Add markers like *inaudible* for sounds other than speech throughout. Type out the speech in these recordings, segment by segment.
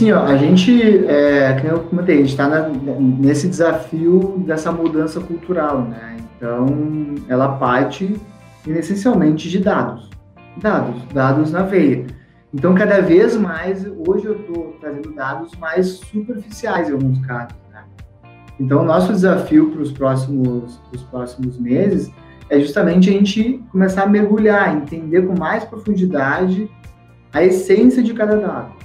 Assim, ó, a gente, é, como eu comentei, a gente está nesse desafio dessa mudança cultural, né? Então, ela parte essencialmente de dados. Dados, dados na veia. Então, cada vez mais, hoje eu estou trazendo dados mais superficiais em alguns casos. Né? Então, nosso desafio para os próximos, próximos meses é justamente a gente começar a mergulhar, entender com mais profundidade a essência de cada dado.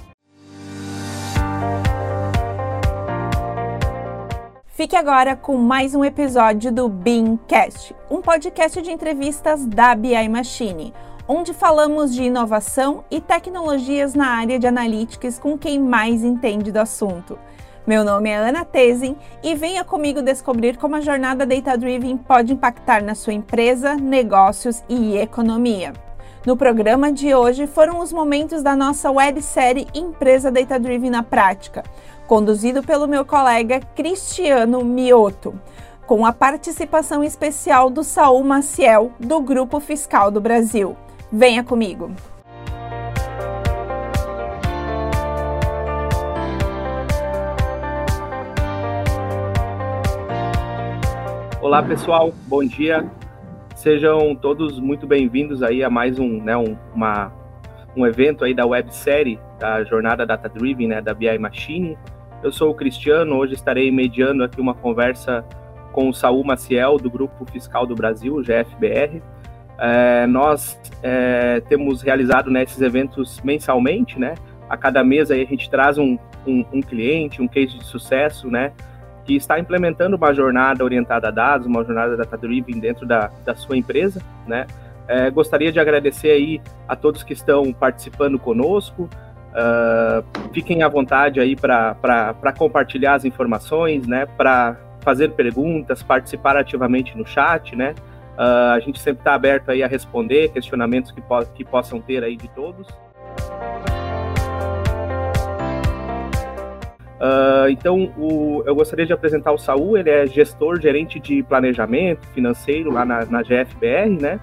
Fique agora com mais um episódio do Beancast, um podcast de entrevistas da BI Machine, onde falamos de inovação e tecnologias na área de analytics com quem mais entende do assunto. Meu nome é Ana Tesin e venha comigo descobrir como a jornada Data Driven pode impactar na sua empresa, negócios e economia. No programa de hoje foram os momentos da nossa websérie Empresa Data Driven na Prática, conduzido pelo meu colega Cristiano Mioto, com a participação especial do Saul Maciel, do Grupo Fiscal do Brasil. Venha comigo! Olá pessoal, bom dia. Sejam todos muito bem-vindos aí a mais um, né, um, uma, um evento aí da websérie da jornada Data Driven, né, da BI Machine. Eu sou o Cristiano, hoje estarei mediando aqui uma conversa com o Saul Maciel do Grupo Fiscal do Brasil, GFBR. É, nós é, temos realizado né, esses eventos mensalmente, né? A cada mês aí a gente traz um, um, um cliente, um case de sucesso, né? que está implementando uma jornada orientada a dados, uma jornada data-driven dentro da, da sua empresa, né? É, gostaria de agradecer aí a todos que estão participando conosco. Uh, fiquem à vontade aí para compartilhar as informações, né? Para fazer perguntas, participar ativamente no chat, né? Uh, a gente sempre está aberto aí a responder questionamentos que, po que possam ter aí de todos. Uh, então, o, eu gostaria de apresentar o Saul, ele é gestor, gerente de planejamento financeiro lá na, na GFBR, né?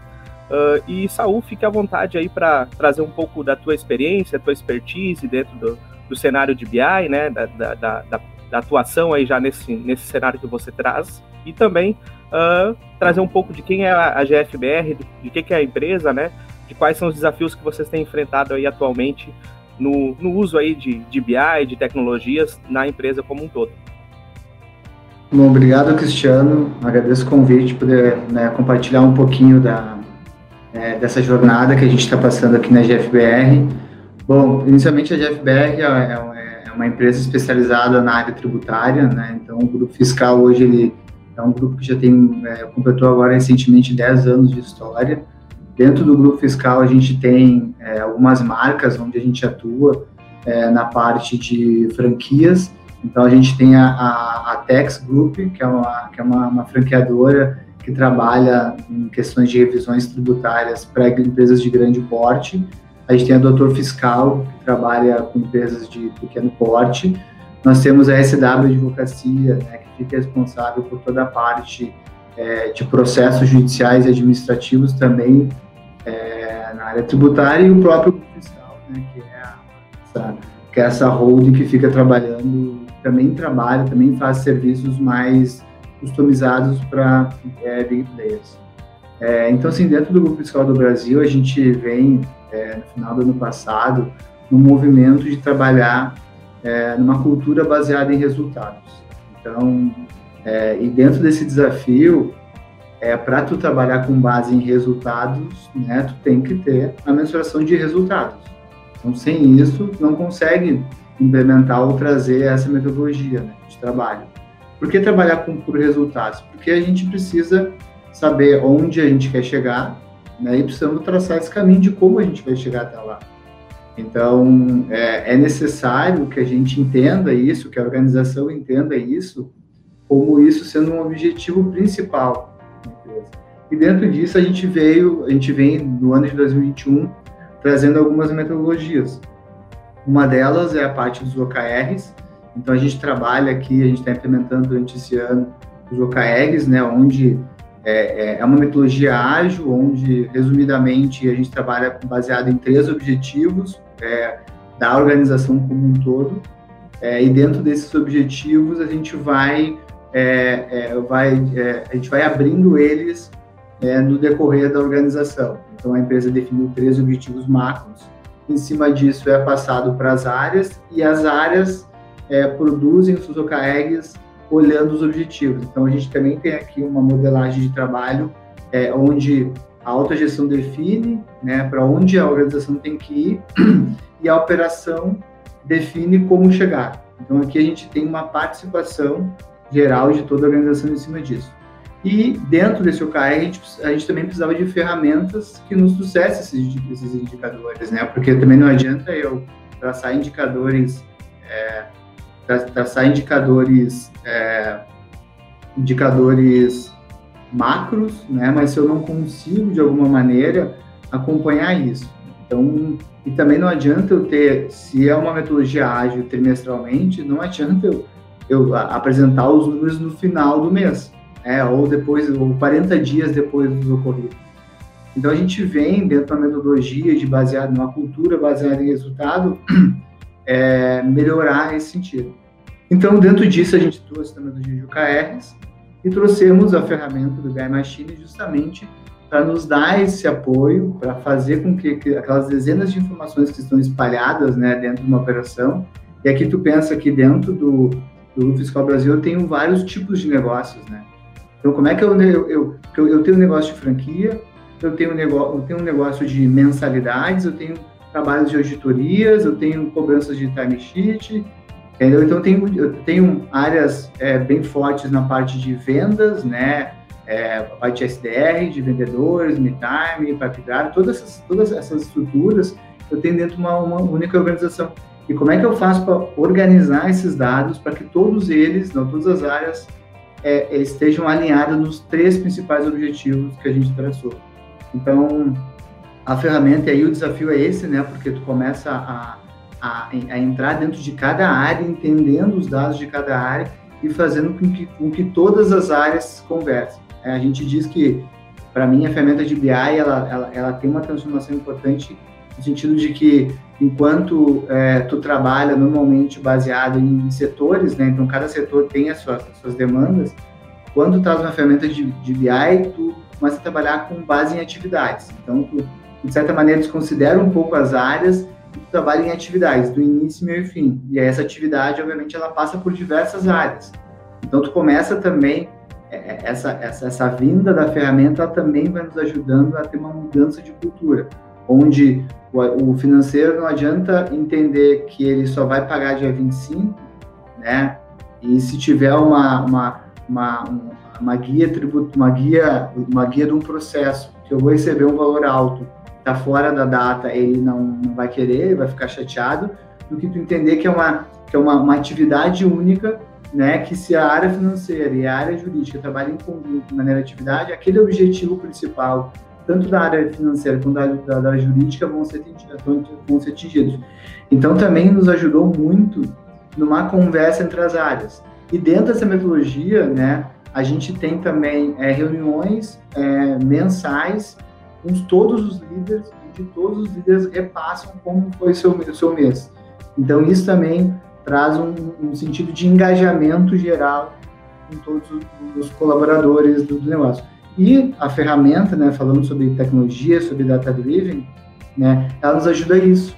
Uh, e Saul, fique à vontade aí para trazer um pouco da tua experiência, tua expertise dentro do, do cenário de BI, né? Da, da, da, da, atuação aí já nesse, nesse cenário que você traz. E também uh, trazer um pouco de quem é a, GFBR, de, de que, que é a empresa, né? De quais são os desafios que vocês têm enfrentado aí atualmente no, no uso aí de, de BI, de tecnologias na empresa como um todo. Bom, obrigado, Cristiano. Agradeço o convite, poder né, compartilhar um pouquinho da, é, dessa jornada que a gente está passando aqui na GFBR. Bom, inicialmente a GFBR é, é, é, uma empresa especializada na área tributária, né? Então, o grupo fiscal hoje ele é um grupo que já tem é, completou agora recentemente 10 anos de história. Dentro do grupo fiscal, a gente tem é, algumas marcas onde a gente atua é, na parte de franquias. Então, a gente tem a, a, a Tex Group, que é, uma, que é uma, uma franqueadora que trabalha em questões de revisões tributárias para empresas de grande porte. A gente tem a Doutor Fiscal, que trabalha com empresas de pequeno porte. Nós temos a SW Advocacia, né, que fica responsável por toda a parte é, de processos judiciais e administrativos também é, na área tributária e o próprio fiscal, né, que, é essa, que é essa holding que fica trabalhando, também trabalha, também faz serviços mais customizados para é, big players. É, então, assim, dentro do Grupo Fiscal do Brasil, a gente vem, é, no final do ano passado, no movimento de trabalhar é, numa cultura baseada em resultados. Então, é, e dentro desse desafio, é, para tu trabalhar com base em resultados, né, tu tem que ter a mensuração de resultados. Então, sem isso, não consegue implementar ou trazer essa metodologia né, de trabalho. Por que trabalhar com por resultados? Porque a gente precisa saber onde a gente quer chegar né, e precisamos traçar esse caminho de como a gente vai chegar até lá. Então, é, é necessário que a gente entenda isso, que a organização entenda isso, como isso sendo um objetivo principal da empresa. E dentro disso a gente veio, a gente vem no ano de 2021 trazendo algumas metodologias. Uma delas é a parte dos OKRs. Então a gente trabalha aqui, a gente está implementando durante esse ano os OKRs, né, onde é, é, é uma metodologia ágil, onde resumidamente a gente trabalha baseado em três objetivos é, da organização como um todo É, e dentro desses objetivos a gente vai, é, é, vai a gente vai abrindo eles no decorrer da organização. Então a empresa definiu três objetivos macros. Em cima disso é passado para as áreas e as áreas é, produzem os seus OKRs olhando os objetivos. Então a gente também tem aqui uma modelagem de trabalho onde a autogestão define né, para onde a organização tem que ir *clears throat* e a operação define como chegar. Então, aqui a gente tem uma participação geral de toda a organização em cima disso. E dentro desse OKR, a gente, a gente também precisava de ferramentas que nos trouxessem esses, esses indicadores, né? Porque também não adianta eu traçar indicadores, é, traçar indicadores, é, indicadores macros, né? Mas se eu não consigo de alguma maneira acompanhar isso, então e também não adianta eu ter, se é uma metodologia ágil trimestralmente, não adianta eu, eu apresentar os números no final do mês, né? Ou depois, ou 40 dias depois do ocorrido. Então a gente vem dentro da metodologia de baseado numa cultura baseada em resultado, *clears throat* é, melhorar esse sentido. Então dentro disso a gente trouxe a metodologia de OKRs, e trouxemos a ferramenta do Guy Machine justamente para nos dar esse apoio, para fazer com que, que, aquelas dezenas de informações que estão espalhadas né, dentro de uma operação, e aqui tu pensa que dentro do, do Fiscal Brasil eu tenho vários tipos de negócios, né? Então, como é que eu, eu, eu, eu tenho um negócio de franquia, eu tenho, um negócio, eu tenho um negócio de mensalidades, eu tenho trabalhos de auditorias, eu tenho cobranças de timesheet, Entendeu? Então, tenho, eu tenho áreas é, bem fortes na parte de vendas, né? É, a parte de SDR, de vendedores, MeTime, Pipeline, todas essas, todas essas estruturas eu tenho dentro de uma, uma única organização. E como é que eu faço para organizar esses dados para que todos eles, não todas as áreas, é, estejam alinhadas nos três principais objetivos que a gente traçou? Então, a ferramenta, e aí o desafio é esse, né? Porque tu começa a a, a, entrar dentro de cada área, entendendo os dados de cada área e fazendo com que, com que todas as áreas conversem. É, a gente diz que, para mim, a ferramenta de BI ela, ela, ela, tem uma transformação importante no sentido de que, enquanto é, tu trabalha normalmente baseado em setores, né, então cada setor tem as suas, as suas demandas, quando tu traz uma ferramenta de, de BI, tu começa a trabalhar com base em atividades. Então, tu, de certa maneira, desconsidera um pouco as áreas trabalha em atividades, do início, meio e fim. E essa atividade, obviamente, ela passa por diversas áreas. Então, tu começa também, é, é, essa, essa, essa vinda da ferramenta, também vai nos ajudando a ter uma mudança de cultura, onde o, o financeiro não adianta entender que ele só vai pagar dia 25, né? E se tiver uma, uma, uma, uma guia tributo, uma guia, uma guia de um processo que eu vou receber um valor alto tá fora da data, ele não, não vai querer, ele vai ficar chateado, do que tu entender que é uma, que é uma, uma atividade única, né, que se a área financeira e a área jurídica trabalham em conjunto de maneira atividade, aquele objetivo principal, tanto da área financeira quanto da, da, da jurídica, vão ser, vão ser atingidos. Então, também nos ajudou muito numa conversa entre as áreas. E dentro dessa metodologia, né, a gente tem também é, reuniões é, mensais com todos os líderes, de todos os líderes repassam como foi seu, seu mês. Então, isso também traz um, um, sentido de engajamento geral com todos os colaboradores do, do, negócio. E a ferramenta, né, falando sobre tecnologia, sobre data-driven, né, ela nos ajuda a isso.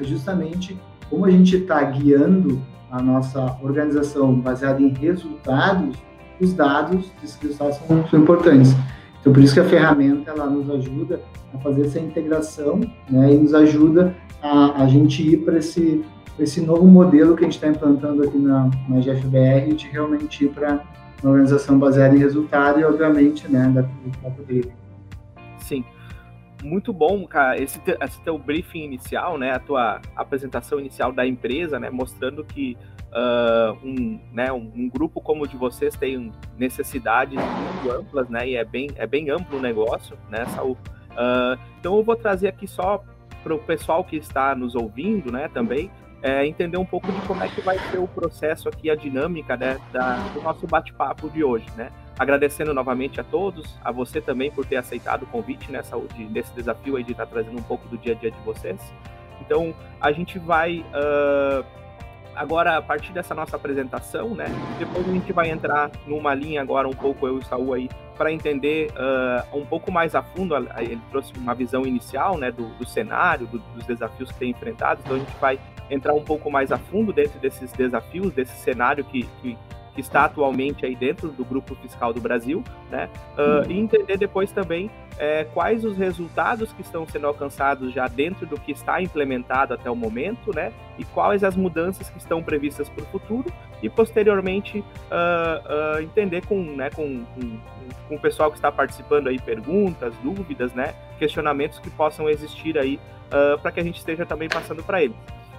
Justamente como a gente está guiando a nossa organização baseada em resultados, os dados, resultados são, são importantes. Então, por isso que a ferramenta ela nos ajuda a fazer essa integração né, e nos ajuda a, a gente ir para esse, esse novo modelo que a gente está implantando aqui na, na GFBR de realmente ir para uma organização baseada em resultado e, obviamente, né, da, da. Sim. Muito bom, cara, esse, te, esse teu briefing inicial, né, a tua apresentação inicial da empresa, né, mostrando que uh, um, né, um, um, grupo como o de vocês tem necessidades muito amplas, né? E é bem, é bem amplo o negócio, né, Saul? Uh, então eu vou trazer aqui só para o pessoal que está nos ouvindo, né, também, é, entender um pouco de como é que vai ser o processo aqui, a dinâmica né, da, do nosso bate-papo de hoje, né? Agradecendo novamente a todos, a você também por ter aceitado o convite nessa, nesse desafio aí de estar trazendo um pouco do dia a dia de vocês. Então, a gente vai uh, agora, a partir dessa nossa apresentação, né, depois a gente vai entrar numa linha agora um pouco, eu e o Saul aí, para entender uh, um pouco mais a fundo, ele trouxe uma visão inicial, né, do, do cenário, do, dos desafios que tem enfrentado, então a gente vai entrar um pouco mais a fundo dentro desses desafios, desse cenário que, que que está atualmente aí dentro do grupo fiscal do Brasil, né? Uh, e entender depois também é, quais os resultados que estão sendo alcançados já dentro do que está implementado até o momento, né? E quais as mudanças que estão previstas para o futuro e posteriormente uh, uh, entender com, né, com, com, com, o pessoal que está participando aí perguntas, dúvidas, né? Questionamentos que possam existir aí para que a gente esteja também passando para eles.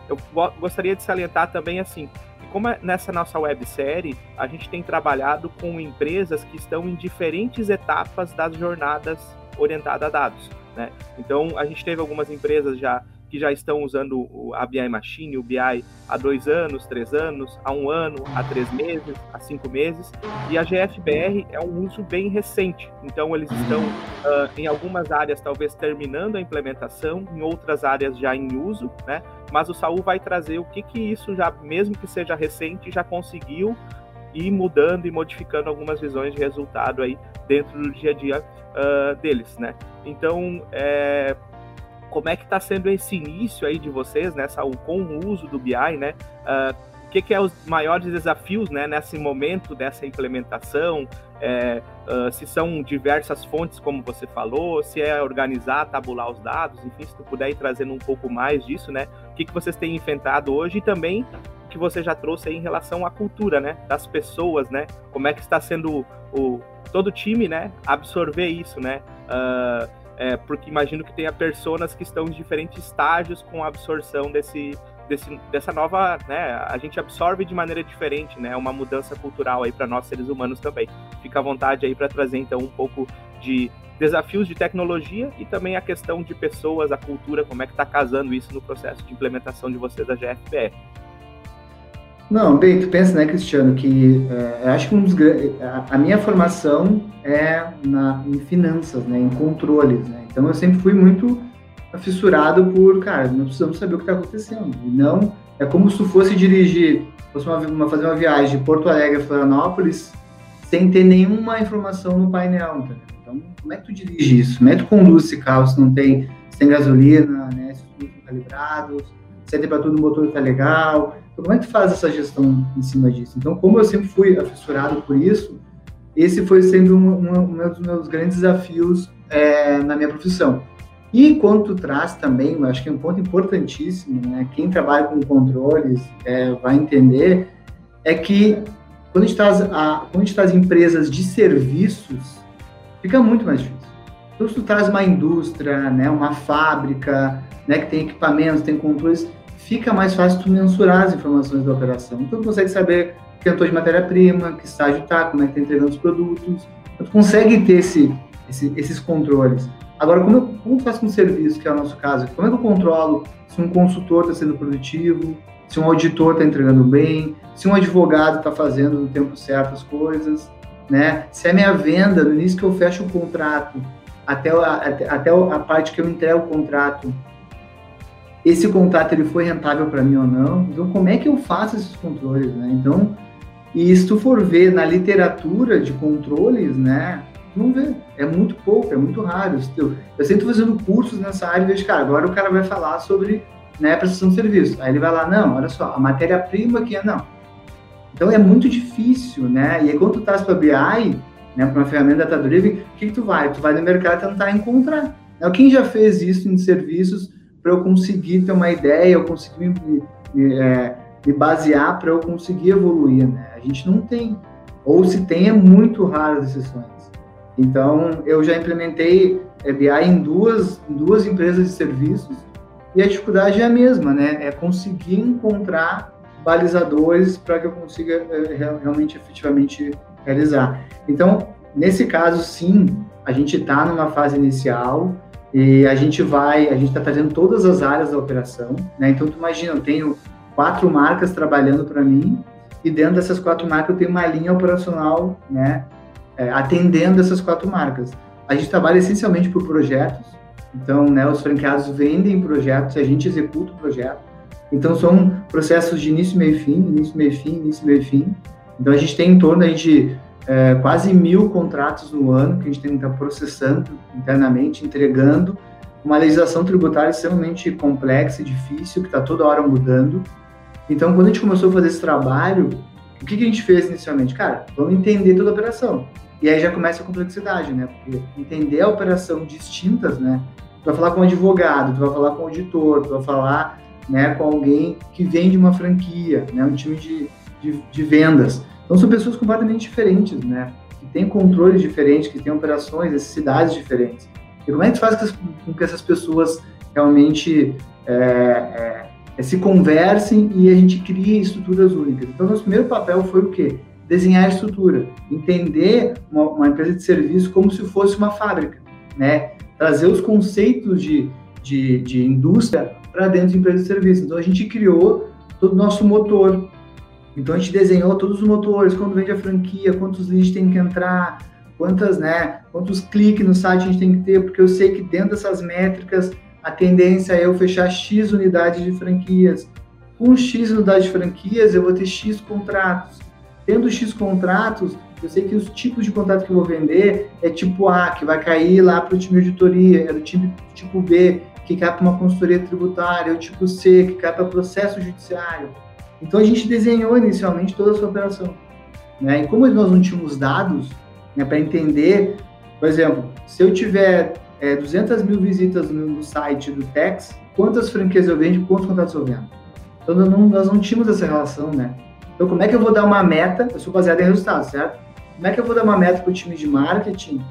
Eu gostaria de salientar também assim como é nessa nossa websérie, a gente tem trabalhado com empresas que estão em diferentes etapas das jornadas orientadas a dados. Né? Então, a gente teve algumas empresas já que já estão usando a BI Machine, o BI há dois anos, três anos, há um ano, há três meses, há cinco meses, e a GFBR é um uso bem recente. Então, eles estão uh, em algumas áreas talvez terminando a implementação, em outras áreas já em uso, né? Mas o Saul vai trazer o que que isso já, mesmo que seja recente, já conseguiu ir mudando e modificando algumas visões de resultado aí dentro do dia a dia uh, deles, né? Então, é, como é que está sendo esse início aí de vocês, né, Saul, com o uso do BI, né? Uh, o que, que é os maiores desafios, né, nesse momento dessa implementação? É, uh, se são diversas fontes, como você falou, se é organizar, tabular os dados, enfim, se tu puder ir trazendo um pouco mais disso, né? O que, que vocês têm enfrentado hoje e também o que você já trouxe aí em relação à cultura, né? Das pessoas, né? Como é que está sendo o, todo o time, né? Absorver isso, né? Uh, é, porque imagino que tenha personas que estão em diferentes estágios com a absorção desse, desse, dessa nova, né, a gente absorve de maneira diferente, né, uma mudança cultural aí para nós seres humanos também. Fica à vontade aí para trazer então um pouco de desafios de tecnologia e também a questão de pessoas, a cultura, como é que está casando isso no processo de implementação de vocês da GFPR. Não, bem, tu pensa, né, Cristiano, que é, acho que um dos, a, a, minha formação é na, em finanças, né, em controles, né, então eu sempre fui muito fissurado por, cara, nós precisamos saber o que está acontecendo, e não, é como se tu fosse dirigir, fosse uma, uma, fazer uma viagem de Porto Alegre a Florianópolis sem ter nenhuma informação no painel, entendeu? Então, como é que tu dirige isso? Como é que tu conduz esse carro se não tem, se tem gasolina, né, se tudo calibrados, se a temperatura do motor está legal, então, como é que faz essa gestão em cima disso? Então, como eu sempre fui afissurado por isso, esse foi sempre um, um, um dos meus grandes desafios é, na minha profissão. E quando tu traz também, eu acho que é um ponto importantíssimo, né? Quem trabalha com controles é, vai entender, é que quando a gente traz, a, quando empresas de serviços, fica muito mais difícil. Então, se tu traz uma indústria, né, uma fábrica, né, que tem equipamentos, tem controles, fica mais fácil tu mensurar as informações da operação. Então, tu consegue saber que cantor de matéria-prima, que estágio está, como é que está entregando os produtos. Então, tu consegue ter esse, esse, esses controles. Agora, como, eu, como tu faz com o serviço, que é o nosso caso? Como é que eu controlo se um consultor está sendo produtivo, se um auditor está entregando bem, se um advogado está fazendo no tempo certo as coisas, né? Se a minha venda, no início que eu fecho o contrato, até a, até a parte que eu entrego o contrato, esse contrato ele foi rentável para mim ou não. Então, como é que eu faço esses controles, né? Então, e se tu for ver na literatura de controles, né, não vê. É muito pouco, é muito raro. Eu, eu sempre estou fazendo cursos nessa área e vejo, cara, agora o cara vai falar sobre né, prestação de serviço. Aí ele vai lá, não, olha só, a matéria-prima que é, não. Então é muito difícil, né? E aí quando tu estás para BI, né, para uma ferramenta data-driven, o que, que tu vai? Tu vai no mercado tentar encontrar. Então, quem já fez isso em serviços para eu conseguir ter uma ideia, eu conseguir me, me, é, me basear para eu conseguir evoluir, né? A gente não tem, ou se tem, é muito raro as exceções. Então, eu já implementei é, BI em duas, em duas empresas de serviços e a dificuldade é a mesma, né? É conseguir encontrar balizadores para que eu consiga é, realmente, efetivamente realizar. Então, nesse caso, sim, a gente está numa fase inicial, e a gente vai, a gente está trazendo todas as áreas da operação, né? Então, tu imagina, eu tenho quatro marcas trabalhando para mim e dentro dessas quatro marcas eu tenho uma linha operacional, né? É, atendendo essas quatro marcas. A gente trabalha essencialmente por projetos, então, né, os franqueados vendem projetos, a gente executa o projeto. Então são processos de início, meio fim, início, meio fim, início, meio fim. Então a gente tem em torno de é, quase mil contratos no ano que a gente tem que estar processando internamente, entregando uma legislação tributária extremamente complexa e difícil, que está toda hora mudando. Então, quando a gente começou a fazer esse trabalho, o que, que a gente fez inicialmente? Cara, vamos entender toda a operação. E aí já começa a complexidade, né? Porque entender a operação distintas, né? Tu vai falar com um advogado, tu vai falar com um auditor, tu vai falar né, com alguém que vende uma franquia, né? Um time de, de, de vendas. Então, são pessoas completamente diferentes, né? Que têm controles diferentes, que têm operações, necessidades diferentes. E como é que faz com que essas pessoas realmente é, é, se conversem e a gente crie estruturas únicas? Então, nosso primeiro papel foi o quê? Desenhar a estrutura, entender uma, uma empresa de serviço como se fosse uma fábrica, né? Trazer os conceitos de, de, de indústria para dentro de empresa de serviço. Então, a gente criou todo o nosso motor. Então, a gente desenhou todos os motores, quando vende a franquia, quantos leads tem que entrar, quantas, né, quantos cliques no site a gente tem que ter, porque eu sei que dentro dessas métricas a tendência é eu fechar X unidades de franquias. Com X unidades de franquias, eu vou ter X contratos. Tendo X contratos, eu sei que os tipos de contrato que eu vou vender é tipo A, que vai cair lá para o time de auditoria, é do time tipo B, que cai para uma consultoria tributária, é o tipo C, que cai para processo judiciário. Então a gente desenhou inicialmente toda essa operação. Né? E como nós não tínhamos dados, né, para entender, por exemplo, se eu tiver é, 200 mil visitas no, site do Tex, quantas franquias eu vendo, quantos contratos eu vendo? Então não, nós não tínhamos essa relação, né? Então como é que eu vou dar uma meta? Eu sou baseado em resultados, certo? Como é que eu vou dar uma meta para o time de marketing,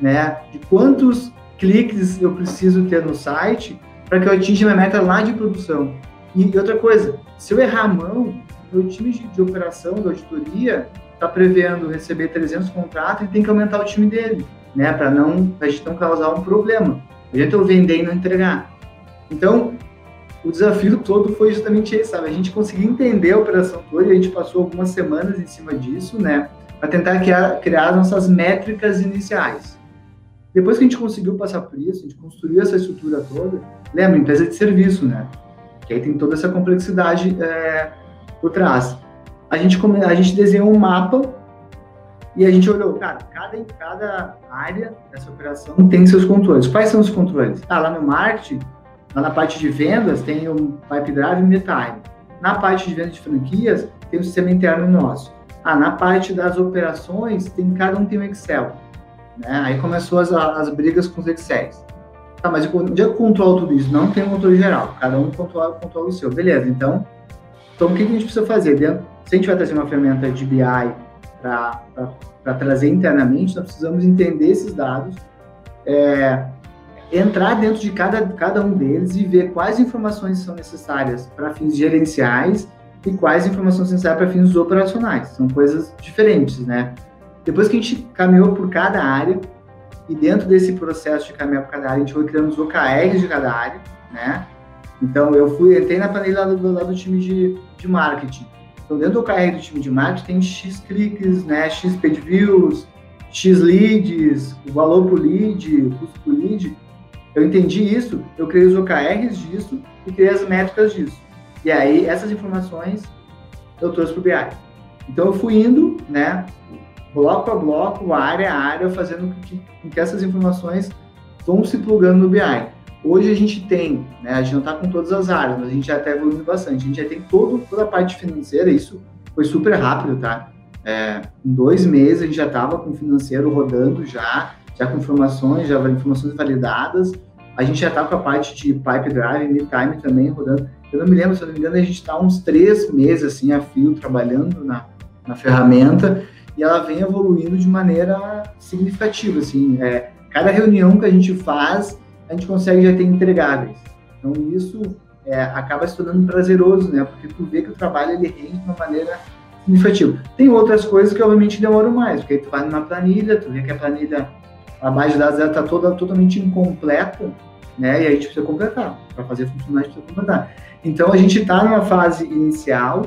né? De quantos cliques eu preciso ter no site para que eu atinja minha meta lá de produção? E, outra coisa, se eu errar a mão, meu time de, de operação, da auditoria, está prevendo receber 300 contratos e tem que aumentar o time dele, né? Para não a gente não causar um problema. Não adianta eu vender e não entregar. Então, o desafio *laughs* todo foi justamente esse, sabe? A gente conseguiu entender a operação toda e a gente passou algumas semanas em cima disso, né? Para tentar criar, criar as nossas métricas iniciais. Depois que a gente conseguiu passar por isso, a gente construiu essa estrutura toda, lembra, empresa de serviço, né? Que aí tem toda essa complexidade é, por trás a gente, a gente desenhou um mapa e a gente olhou, cara, cada, cada área dessa operação tem seus controles. Quais são os controles? Ah, lá no marketing, lá na parte de vendas, tem o Pipe Drive e o Metime. Na parte de vendas de franquias, tem o sistema interno nosso. Ah, na parte das operações, tem cada um tem um Excel. Né? Aí começou as, as brigas com os Excels. Tá, mas onde é que eu controlo tudo isso? Não tem um controle geral. Cada um controla, controla o seu. Beleza, então, então o que a gente precisa fazer? Se a gente vai trazer uma ferramenta de BI para trazer internamente, nós precisamos entender esses dados, é, entrar dentro de cada, cada um deles e ver quais informações são necessárias para fins gerenciais e quais informações são necessárias para fins operacionais. São coisas diferentes, né? Depois que a gente caminhou por cada área, e dentro desse processo de caminhar por cada área, a gente foi criando os OKRs de cada área, né? Então, eu fui, entrei na planilha lá do, lá do time de, de marketing. Então, dentro do OKR do time de marketing, tem X cliques, né, X page views, X leads, o valor por lead, o custo por lead. Eu entendi isso, eu criei os OKRs disso e criei as métricas disso. E aí, essas informações eu trouxe para o BI. Então, eu fui indo, né, bloco a bloco, área a área, fazendo que, que essas informações vão se plugando no BI. Hoje a gente tem, né, a gente não está com todas as áreas, mas a gente já está evoluindo bastante. A gente já tem todo, toda a parte financeira, isso foi super rápido, tá? É, em dois meses a gente já estava com o financeiro rodando já, já com informações, já informações validadas. A gente já está com a parte de pipe drive, mid time também rodando. Eu não me lembro, se eu não me engano, a gente está uns três meses assim a fio trabalhando na, na ferramenta e ela vem evoluindo de maneira significativa, assim. É, cada reunião que a gente faz a gente consegue já ter entregáveis. Então, isso é, acaba se tornando prazeroso, né? Porque tu vê que o trabalho ele rende de uma maneira significativa. Tem outras coisas que, obviamente, demoram mais, porque tu vai numa planilha, tu vê que a planilha, a base de dados está toda totalmente incompleta, né? E aí a gente precisa completar. Para fazer funcionar, a gente precisa completar. Então, a gente está numa fase inicial,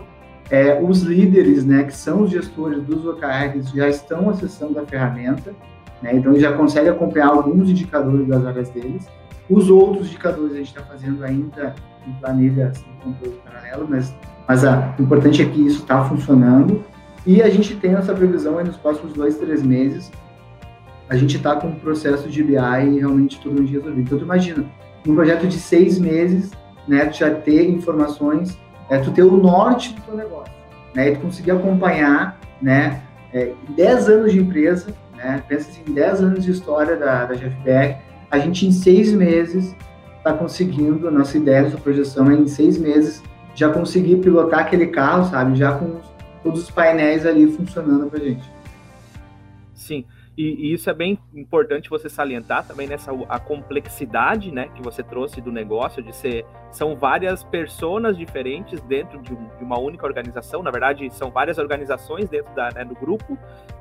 é, os líderes, né, que são os gestores dos OKRs, já estão acessando a ferramenta, né? Então, já consegue acompanhar alguns indicadores das áreas deles. Os outros indicadores a gente está fazendo ainda em planilha assim, controle paralelo, mas, mas a, o importante é que isso está funcionando e a gente tem essa previsão nos próximos dois, três meses, a gente está com um processo de BI realmente totalmente resolvido. Então, tu imagina, um projeto de seis meses, né, já ter informações, é, tu ter o norte do teu negócio, né, e tu conseguir acompanhar, né, é, 10 anos de empresa, né, pensa assim, 10 anos de história da, da GFBR, a gente em seis meses está conseguindo, nossa ideia, nossa projeção é em seis meses já conseguir pilotar aquele carro, sabe, já com todos os painéis ali funcionando para gente. Sim, e, e, isso é bem importante você salientar também nessa a complexidade, né, que você trouxe do negócio de ser são várias pessoas diferentes dentro de, um, de, uma única organização. Na verdade, são várias organizações dentro da, né, do grupo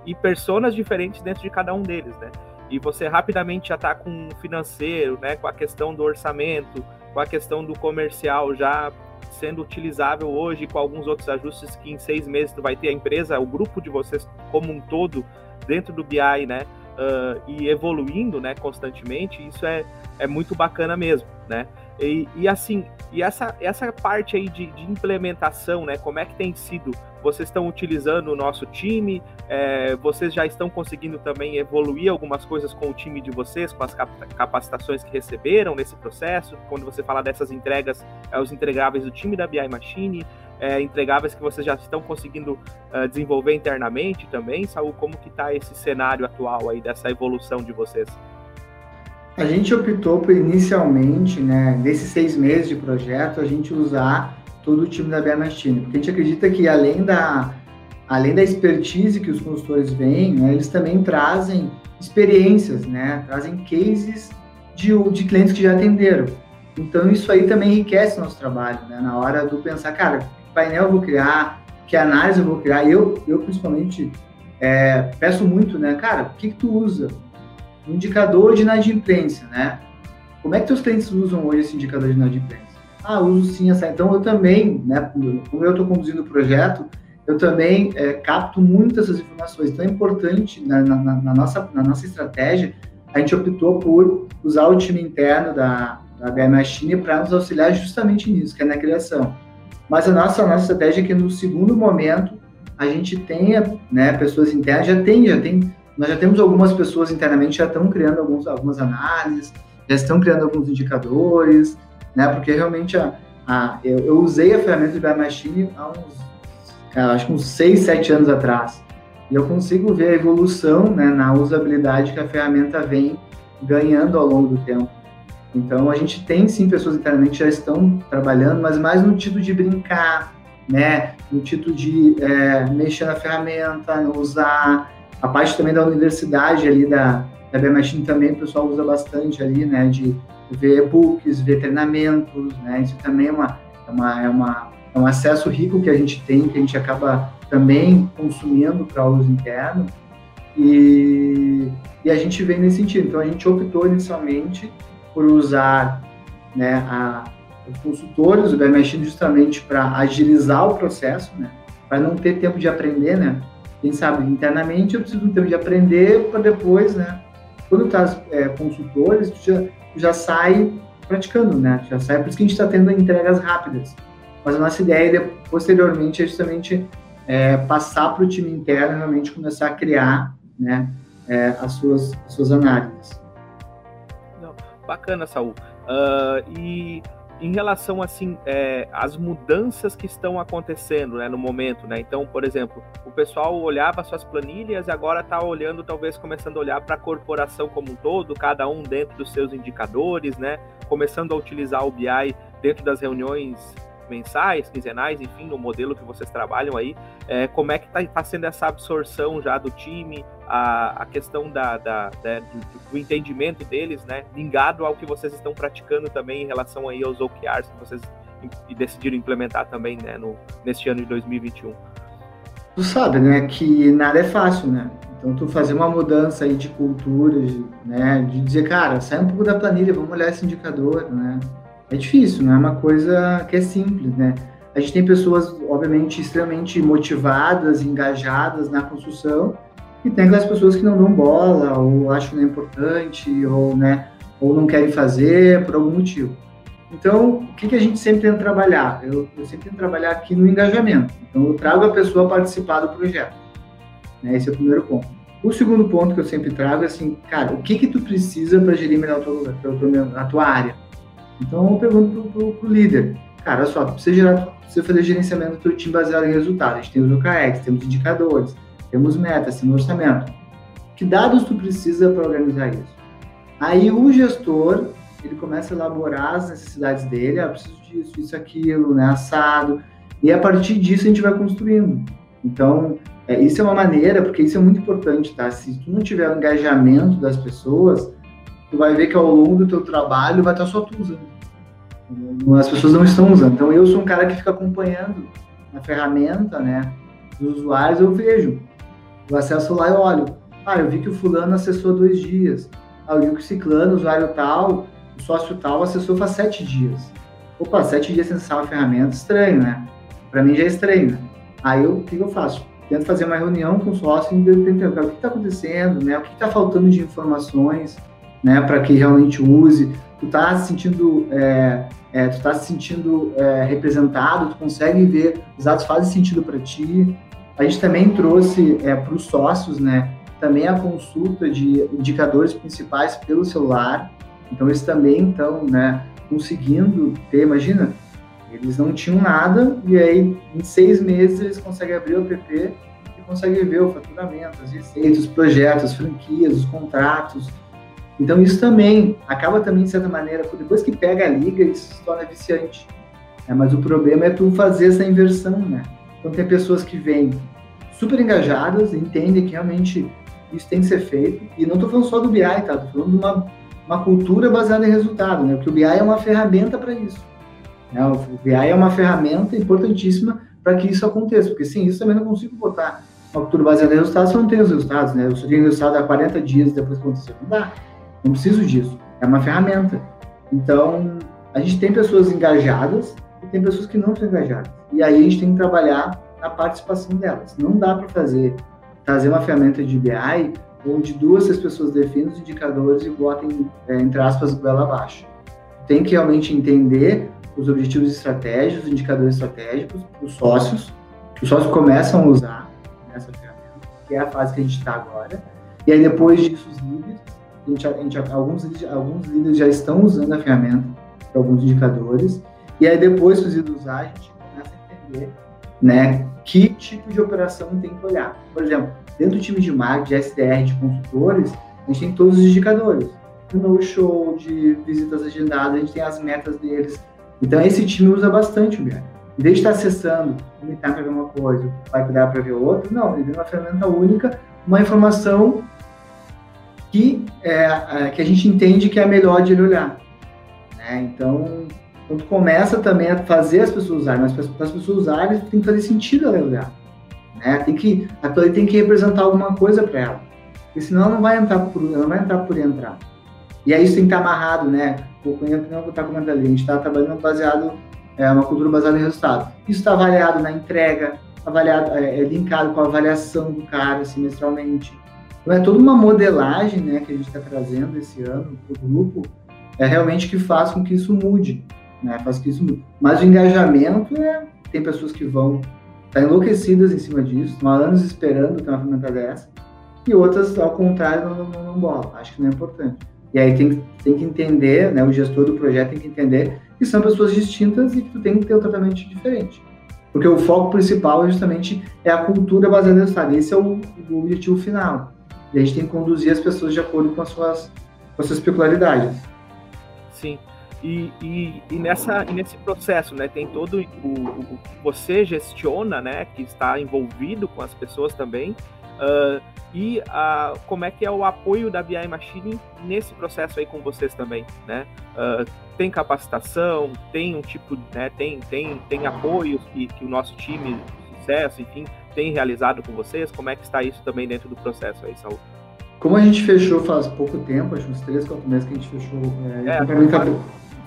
e pessoas diferentes dentro de cada um deles, né? E você rapidamente já está com o financeiro, né, com a questão do orçamento, com a questão do comercial já sendo utilizável hoje, com alguns outros ajustes que em seis meses tu vai ter a empresa, o grupo de vocês como um todo dentro do BI, né? Uh, e evoluindo, né, constantemente, isso é, é muito bacana mesmo, né? E, e assim, e essa, essa parte aí de, de, implementação, né? Como é que tem sido? Vocês estão utilizando o nosso time? É, vocês já estão conseguindo também evoluir algumas coisas com o time de vocês, com as capacitações que receberam nesse processo? Quando você fala dessas entregas, é os entregáveis do time da BI Machine, é, entregáveis que vocês já estão conseguindo uh, desenvolver internamente também, Saul? Como que está esse cenário atual aí dessa evolução de vocês? A gente optou por inicialmente, né, nesses seis meses de projeto, a gente usar todo o time da BR Machine, porque a gente acredita que além da além da expertise que os consultores vêm, né, eles também trazem experiências, né, trazem cases de, de clientes que já atenderam. Então isso aí também enriquece nosso trabalho, né, na hora do pensar, cara, painel eu vou criar, que análise eu vou criar. Eu, eu principalmente, é, peço muito, né? Cara, o que, que tu usa? Um indicador de inadimplência, né? Como é que teus clientes usam hoje esse indicador de inadimplência? Ah, uso sim essa. Então, eu também, né? Como eu estou conduzindo o projeto, eu também é, capto muito essas informações. Então, é importante, na, na, na, nossa, na nossa estratégia, a gente optou por usar o time interno da, da BM Machine para nos auxiliar justamente nisso, que é na criação. Mas a nossa, a nossa estratégia é que no segundo momento a gente tenha né, pessoas internas, já tem, já tem, nós já temos algumas pessoas internamente já estão criando alguns, algumas análises, já estão criando alguns indicadores, né, porque realmente a, a eu, eu, usei a ferramenta da Machine há uns, acho que uns 6, 7 anos atrás, e eu consigo ver a evolução né, na usabilidade que a ferramenta vem ganhando ao longo do tempo. Então, a gente tem sim pessoas internamente já estão trabalhando, mas mais no título de brincar, né? No título de é, mexer na ferramenta, usar. A parte também da universidade ali, da, da BMachine também o pessoal usa bastante ali, né? De ver e-books, ver treinamentos, né? Isso também é, uma, é, uma, é, uma, é um acesso rico que a gente tem, que a gente acaba também consumindo para uso interno. E, e a gente vem nesse sentido. Então, a gente optou inicialmente por usar né, a, os consultores do BMachine justamente para agilizar o processo, né, para não ter tempo de aprender, né? Quem sabe, internamente eu preciso tempo de aprender para depois, né? Quando tu tá é, consultores, tu já, tu já sai praticando, né? Tu já sai, por isso que a gente está tendo entregas rápidas. Mas a nossa ideia, posteriormente, é justamente é, passar para o time interno realmente começar a criar né, é, as, suas, as suas análises. Bacana, Saul. Uh, e em relação assim é, às mudanças que estão acontecendo né, no momento, né? Então, por exemplo, o pessoal olhava suas planilhas e agora está olhando, talvez começando a olhar para a corporação como um todo, cada um dentro dos seus indicadores, né? Começando a utilizar o BI dentro das reuniões mensais, quinzenais, enfim, no modelo que vocês trabalham aí, é, como é que está tá sendo essa absorção já do time, a, a questão da, da, da do, do, entendimento deles, né, ligado ao que vocês estão praticando também em relação aí aos OKRs que vocês decidiram implementar também, né, no, neste ano de 2021. Tu sabe, né, que nada é fácil, né? Então, tu fazer uma mudança aí de cultura, de, né, de dizer, cara, sai um pouco da planilha, vamos olhar esse indicador, né? É difícil, não é uma coisa que é simples, né? A gente tem pessoas, obviamente, extremamente motivadas, engajadas na construção, e tem aquelas pessoas que não dão bola, ou acham não é importante, ou, né, ou não querem fazer por algum motivo. Então, o que, que a gente sempre tenta trabalhar? Eu, eu sempre tento trabalhar aqui no engajamento. Então, eu trago a pessoa a participar do projeto. Né? Esse é o primeiro ponto. O segundo ponto que eu sempre trago é assim, cara, o que que tu precisa para gerir melhor a tua, a tua área? Então, eu pergunto pro, pro, pro líder, cara, só, precisa, gerar, precisa fazer gerenciamento do teu time baseado em resultados. A gente tem os OKRs, temos indicadores, temos metas, temos orçamento. Que dados tu precisa para organizar isso? Aí o gestor, ele começa a elaborar as necessidades dele, ah, preciso disso, isso, aquilo, né, assado, e a partir disso a gente vai construindo. Então, é, isso é uma maneira, porque isso é muito importante, tá? Se tu não tiver o engajamento das pessoas, tu vai ver que ao longo do teu trabalho vai estar só tu usando. As pessoas não estão usando. Então, eu sou um cara que fica acompanhando a ferramenta, né, dos usuários, eu vejo. Eu acesso lá e olho. Ah, eu vi que o fulano acessou dois dias. Ah, eu vi que o ciclano, usuário tal, o sócio tal, acessou faz sete dias. Opa, sete dias sem acessar uma ferramenta, estranho, né? Para mim já é estranho. Né? Aí eu, o que eu faço? Tento fazer uma reunião com o sócio e tentar o que está acontecendo, né? O que está faltando de informações, né? Para que realmente use. Tu está se sentindo, é, é, tu tá se sentindo é, representado, tu consegue ver, os dados fazem sentido para ti. A gente também trouxe é, para os sócios, né? Também a consulta de indicadores principais pelo celular. Então, eles também estão, né? Conseguindo ter, imagina, eles não tinham nada e aí em seis meses eles conseguem abrir o app e conseguem ver o faturamento, as receitas, os projetos, as franquias, os contratos. Então isso também acaba também de certa maneira, depois que pega a liga, isso se torna viciante. Né? Mas o problema é tu fazer essa inversão, né? Então tem pessoas que vêm super engajadas, entendem que realmente isso tem que ser feito. E não estou falando só do BI, tá? Estou falando de uma, uma cultura baseada em resultado, né? Porque o BI é uma ferramenta para isso. Né? O BI é uma ferramenta importantíssima para que isso aconteça, porque sem isso também não consigo botar uma cultura baseada em resultados se eu não tenho os resultados, né? Eu só tenho resultado há 40 dias depois que aconteceu. Não dá, não preciso disso. É uma ferramenta. Então, a gente tem pessoas engajadas e tem pessoas que não estão engajadas. E aí a gente tem que trabalhar a participação delas. Não dá para fazer, trazer uma ferramenta de BI onde duas, três pessoas definem os indicadores e botem, é, entre aspas, goela abaixo. Tem que realmente entender os objetivos estratégicos, os indicadores estratégicos, os sócios, os sócios começam a usar nessa ferramenta, que é a fase que a gente está agora. E aí, depois disso, os líderes, a gente, a gente, alguns, alguns líderes já estão usando a ferramenta para alguns indicadores. E aí, depois que os líderes usar, a gente começa a entender né, que tipo de operação tem que olhar. Por exemplo, dentro do time de marketing, de SDR, de consultores, a gente tem todos os indicadores. No show, de visitas agendadas, a gente tem as metas deles, então, esse time usa bastante o BI. Em vez de estar acessando, limitar para ver uma coisa, vai cuidar para ver outra, não, ele vê uma ferramenta única, uma informação que, é, é, que a gente entende que é melhor de ele olhar. Né? Então, quando começa também a fazer as pessoas usarem, mas para as pessoas usarem, tem que fazer sentido ela olhar. Né? Tem que, a tem que representar alguma coisa para ela. Porque senão ela não vai entrar por, ela não vai entrar por entrar. E aí isso tem que estar amarrado, né? O Cunha não está comentando ali, a gente está trabalhando baseado, é uma cultura baseada em resultado. Isso está avaliado na entrega, avaliado, é, é, linkado com a avaliação do cara semestralmente. É toda uma modelagem, né, que a gente está trazendo esse ano para o grupo, é realmente que faz com que isso mude, né? Faz que isso mude. Mas o engajamento é, tem pessoas que vão estar tá enlouquecidas em cima disso, há anos esperando ter uma ferramenta dessa, e outras, ao contrário, não, não, não bolam. Acho que não é importante. E aí tem, tem que entender, né, o gestor do projeto tem que entender que são pessoas distintas e que tu tem que ter um tratamento diferente. Porque o foco principal é justamente é a cultura baseada no resultado. Esse é o, o objetivo final. E a gente tem que conduzir as pessoas de acordo com as suas, com as suas peculiaridades. Sim. E, e, e, nessa, e nesse processo, né, tem todo o, o, você gestiona, né, que está envolvido com as pessoas também, uh, e uh, como é que é o apoio da BI Machine nesse processo aí com vocês também, né? Uh, tem capacitação, tem um tipo, né, tem, tem, tem apoios que, que o nosso time sucesso, enfim, tem realizado com vocês? Como é que está isso também dentro do processo aí, Saúl? Como a gente fechou faz pouco tempo, acho uns três, quatro meses que a gente fechou, é, é faz,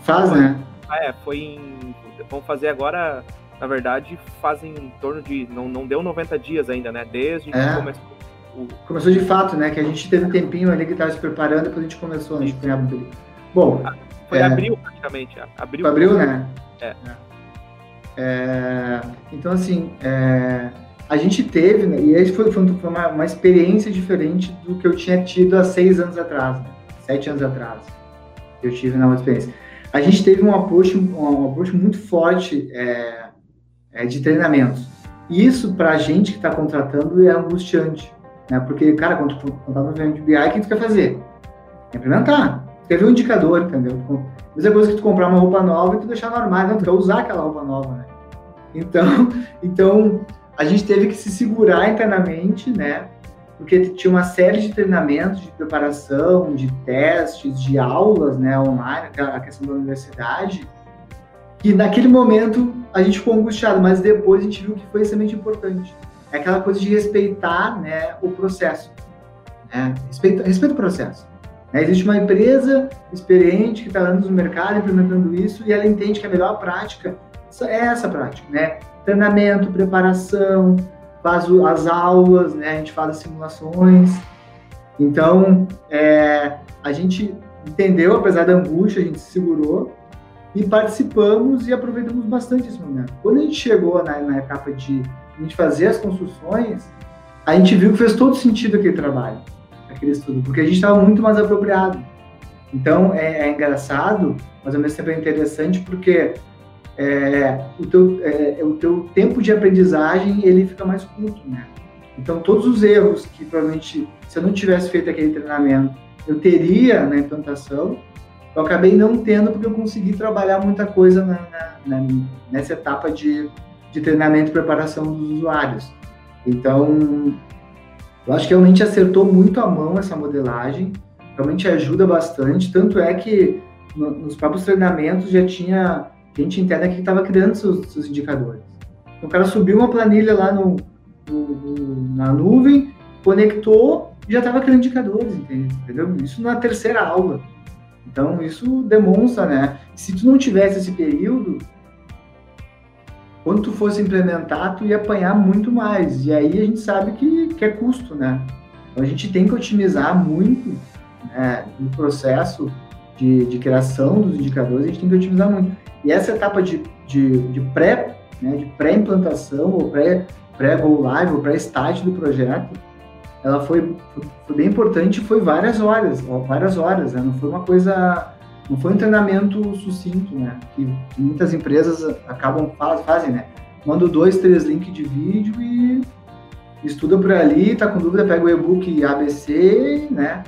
faz, né? Ah, é, foi em, vamos fazer agora, na verdade, fazem em torno de, não, não deu 90 dias ainda, né? Desde que é. começou Começou de fato, né? Que a gente teve um tempinho ali que estava se preparando e depois a gente começou, a gente Bom, foi é, abril praticamente. Abril, foi abril né? É. é. então, assim, é, a gente teve, né, e esse foi, foi uma, uma, experiência diferente do que eu tinha tido há seis anos atrás, né, sete anos atrás. Eu tive na experiência. A gente teve um approach, um approach muito forte é, é, de treinamentos. E isso, para a gente que está contratando, é angustiante. Né? Porque, cara, quando tu contrata um de BI, o que tu quer fazer? Implementar. Ver um indicador, entendeu? Mesma coisa que tu comprar uma roupa nova e tu deixar no armário. Não, tu quer usar aquela roupa nova, né? Então, *laughs* então a gente teve que se segurar internamente, né? Porque tinha uma série de treinamentos, de preparação, de testes, de aulas, né, online, a questão da universidade, que naquele momento a gente ficou angustiado, mas depois a gente viu que foi extremamente importante. É aquela coisa de respeitar, né, o processo. Né? Respeita, respeita o processo. Né? Existe uma empresa experiente que está anos no mercado implementando isso e ela entende que a melhor prática é essa prática, né? Treinamento, preparação, faz as aulas, né? A gente faz as simulações. Então, é, a gente entendeu, apesar da angústia, a gente se segurou e participamos e aproveitamos bastante esse momento. Quando a gente chegou na, na etapa de a gente fazer as construções, a gente viu que fez todo sentido aquele trabalho, aquele estudo, porque a gente estava muito mais apropriado. Então, é, é engraçado, mas ao mesmo tempo é interessante porque é, o, teu, é, o teu tempo de aprendizagem ele fica mais curto, né? Então, todos os erros que provavelmente, se eu não tivesse feito aquele treinamento, eu teria na implantação, eu acabei não tendo porque eu consegui trabalhar muita coisa na, na, na, nessa etapa de, de treinamento e preparação dos usuários. Então, eu acho que realmente acertou muito a mão essa modelagem, realmente ajuda bastante, tanto é que no, nos próprios treinamentos já tinha gente interna que estava criando seus, seus, indicadores. Então, o cara subiu uma planilha lá no, no na nuvem, conectou e já estava criando indicadores, entendeu? Isso na terceira aula. Então, isso demonstra, né? Se tu não tivesse esse período, quando tu fosse implementar, tu ia apanhar muito mais. E aí a gente sabe que, que é custo, né? Então, a gente tem que otimizar muito né, no processo de, de criação dos indicadores, a gente tem que otimizar muito. E essa etapa de, de, de pré, né, de pré-implantação, ou pré, pré-go live, ou pré-start do projeto, ela foi, foi bem importante foi várias horas, várias horas, né? não foi uma coisa, não foi um treinamento sucinto, né? Que, muitas empresas acabam fazem, né? Manda dois, três links de vídeo e estuda por ali, tá com dúvida, pega o e-book ABC, né?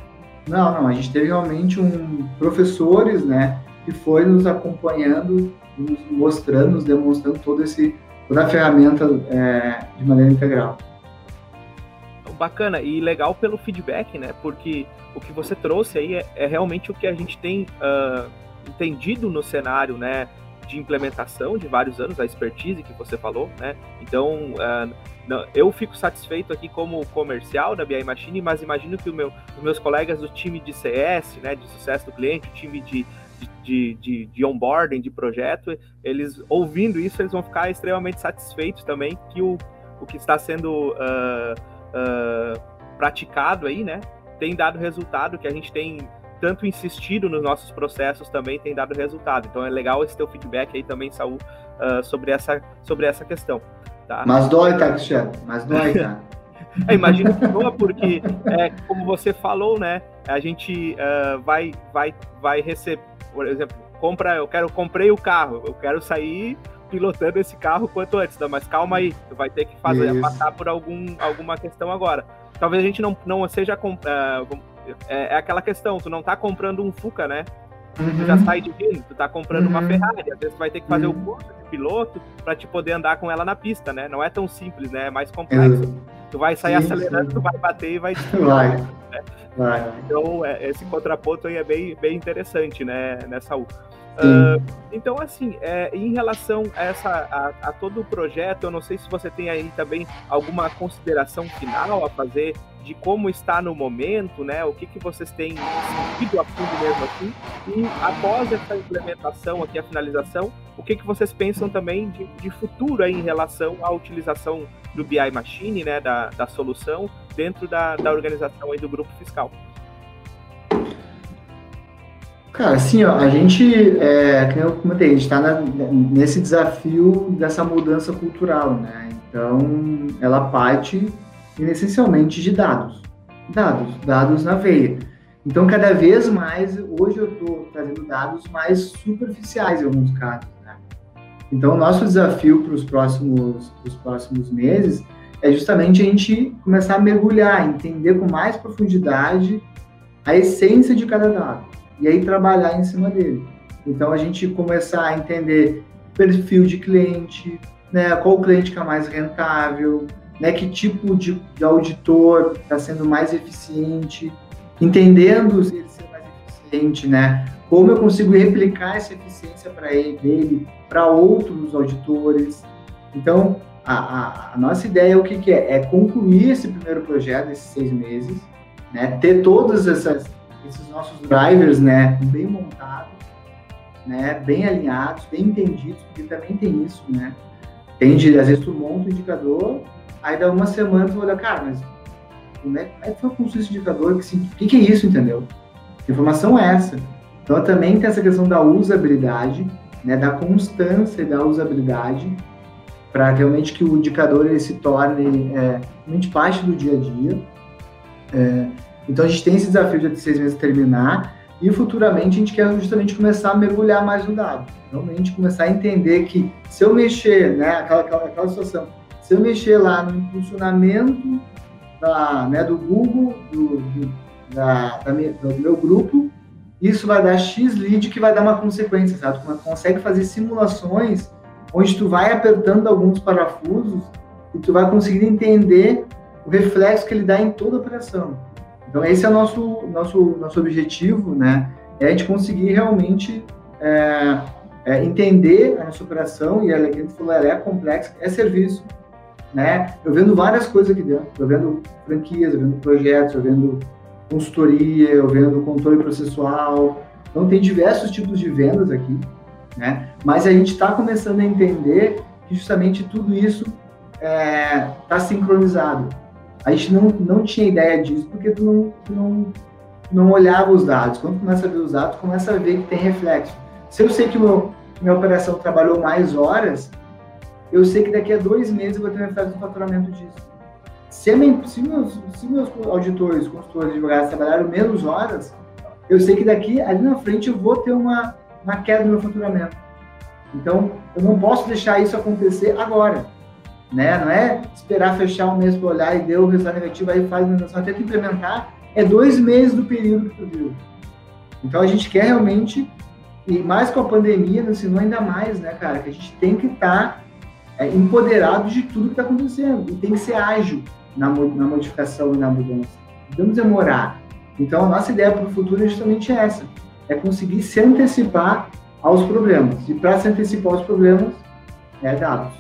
Não, não, a gente teve realmente um professores, né? que foi nos acompanhando, nos mostrando, nos demonstrando todo esse, toda a ferramenta é, de maneira integral. Bacana e legal pelo feedback, né? Porque o que você trouxe aí é, é realmente o que a gente tem uh, entendido no cenário, né? De implementação de vários anos, a expertise que você falou, né? Então, uh, não, eu fico satisfeito aqui como comercial da BI Machine, mas imagino que meu, os meus colegas do time de CS, né, de sucesso do cliente, o time de de, de, de onboarding, de projeto, eles ouvindo isso, eles vão ficar extremamente satisfeitos também que o, o que está sendo uh, uh, praticado aí, né, tem dado resultado, que a gente tem tanto insistido nos nossos processos também tem dado resultado. Então é legal esse teu feedback aí também, Saul, uh, sobre, essa, sobre essa questão. Tá? Mas dói, tá, Cristiano? Mas dói, tá? *laughs* É, imagino que doa, porque, é, como você falou, né, a gente uh, vai, vai, vai receber, por exemplo, compra, eu quero comprei o carro, eu quero sair pilotando esse carro quanto antes, não, mas calma aí, tu vai ter que fazer Isso. passar por algum, alguma questão agora. Talvez a gente não, não seja uh, é, é, aquela questão, tu não tá comprando um Fuca, né? Uhum. Tu já uhum. sai de vindo, tu tá comprando uhum. uma Ferrari, às vezes tu vai ter que fazer uhum. o curso de piloto para te poder andar com ela na pista, né? Não é tão simples, né? É mais complexo. Tu vai sair acelerando, tu vai bater e vai. *laughs* Vai. Né? vai. Então, é, esse contraponto aí é bem, bem interessante, né, nessa U. Uh, então, assim, é, em relação a, essa, a, a, todo o projeto, eu não sei se você tem aí também alguma consideração final a fazer de como está no momento, né? O que, que vocês têm sentido a fundo mesmo assim? E após essa implementação aqui, a finalização, o que, que vocês pensam também de, de futuro aí em relação à utilização do BI Machine, né? Da, da solução dentro da, da organização aí do grupo fiscal? Cara, assim, ó, a gente, é, como eu comentei, a gente está nesse desafio dessa mudança cultural, né? Então, ela parte essencialmente de dados. Dados, dados na veia. Então, cada vez mais, hoje eu estou trazendo dados mais superficiais em alguns casos. Né? Então, nosso desafio para os próximos, próximos meses é justamente a gente começar a mergulhar, entender com mais profundidade a essência de cada dado e aí trabalhar em cima dele. Então, a gente começar a entender perfil de cliente, né, qual cliente que é mais rentável, né, que tipo de, de auditor está sendo mais eficiente, entendendo se ele ser mais eficiente, né, como eu consigo replicar essa eficiência para ele, dele, para outros auditores. Então, a, a, a, nossa ideia é o que, que é? É concluir esse primeiro projeto, esses seis meses, né, ter todos essas, esses nossos drivers né, bem montados, né, bem alinhados, bem entendidos, porque também tem isso, né? Tem às vezes tu monta o indicador, aí dá uma semana tu olha, cara, mas como é, é que foi construir esse indicador? Que, o que, que é isso, entendeu? Que informação é essa? Então também tem essa questão da usabilidade, né, da constância da usabilidade, para realmente que o indicador ele se torne é, realmente parte do dia a dia. É, então a gente tem esse desafio de seis meses terminar e futuramente a gente quer justamente começar a mergulhar mais no dado. Realmente começar a entender que se eu mexer, né, aquela, aquela, aquela situação, se eu mexer lá no impulsionamento da, né, do Google, do, do, da, da minha, do meu grupo, isso vai dar X lead que vai dar uma consequência, sabe? Tu consegue fazer simulações onde tu vai apertando alguns parafusos e tu vai conseguir entender o reflexo que ele dá em toda a operação. Então esse é o nosso nosso nosso objetivo, né? É a gente conseguir realmente é, é, entender a nossa operação e a gente falou, ela é complexa, é serviço, né? Eu vendo várias coisas aqui dentro, eu vendo franquias, eu vendo projetos, eu vendo consultoria, eu vendo controle processual. Então tem diversos tipos de vendas aqui, né? Mas a gente está começando a entender que justamente tudo isso está é, tá sincronizado. A gente não, não tinha ideia disso porque tu não, tu não, não olhava os dados. Quando começa a ver os dados, começa a ver que tem reflexo. Se eu sei que meu, minha operação trabalhou mais horas, eu sei que daqui a dois meses eu vou ter reflexo no faturamento disso. Se, minha, se, meus, se meus auditores, consultores, advogados trabalharam menos horas, eu sei que daqui, ali na frente, eu vou ter uma, uma queda no meu faturamento. Então, eu não posso deixar isso acontecer agora. Né? Não é esperar fechar um mês para olhar e deu o resultado negativo, aí faz a manutenção. Até que implementar é dois meses do período que tu viu. Então, a gente quer realmente, e mais com a pandemia, nos ensinou ainda mais, né, cara, que a gente tem que estar tá, é, de tudo que está acontecendo. E tem que ser ágil na, na modificação e na mudança. Não vamos demorar. Então, a nossa ideia para o futuro é justamente essa: é conseguir se antecipar aos problemas. E para se antecipar aos problemas, é dados.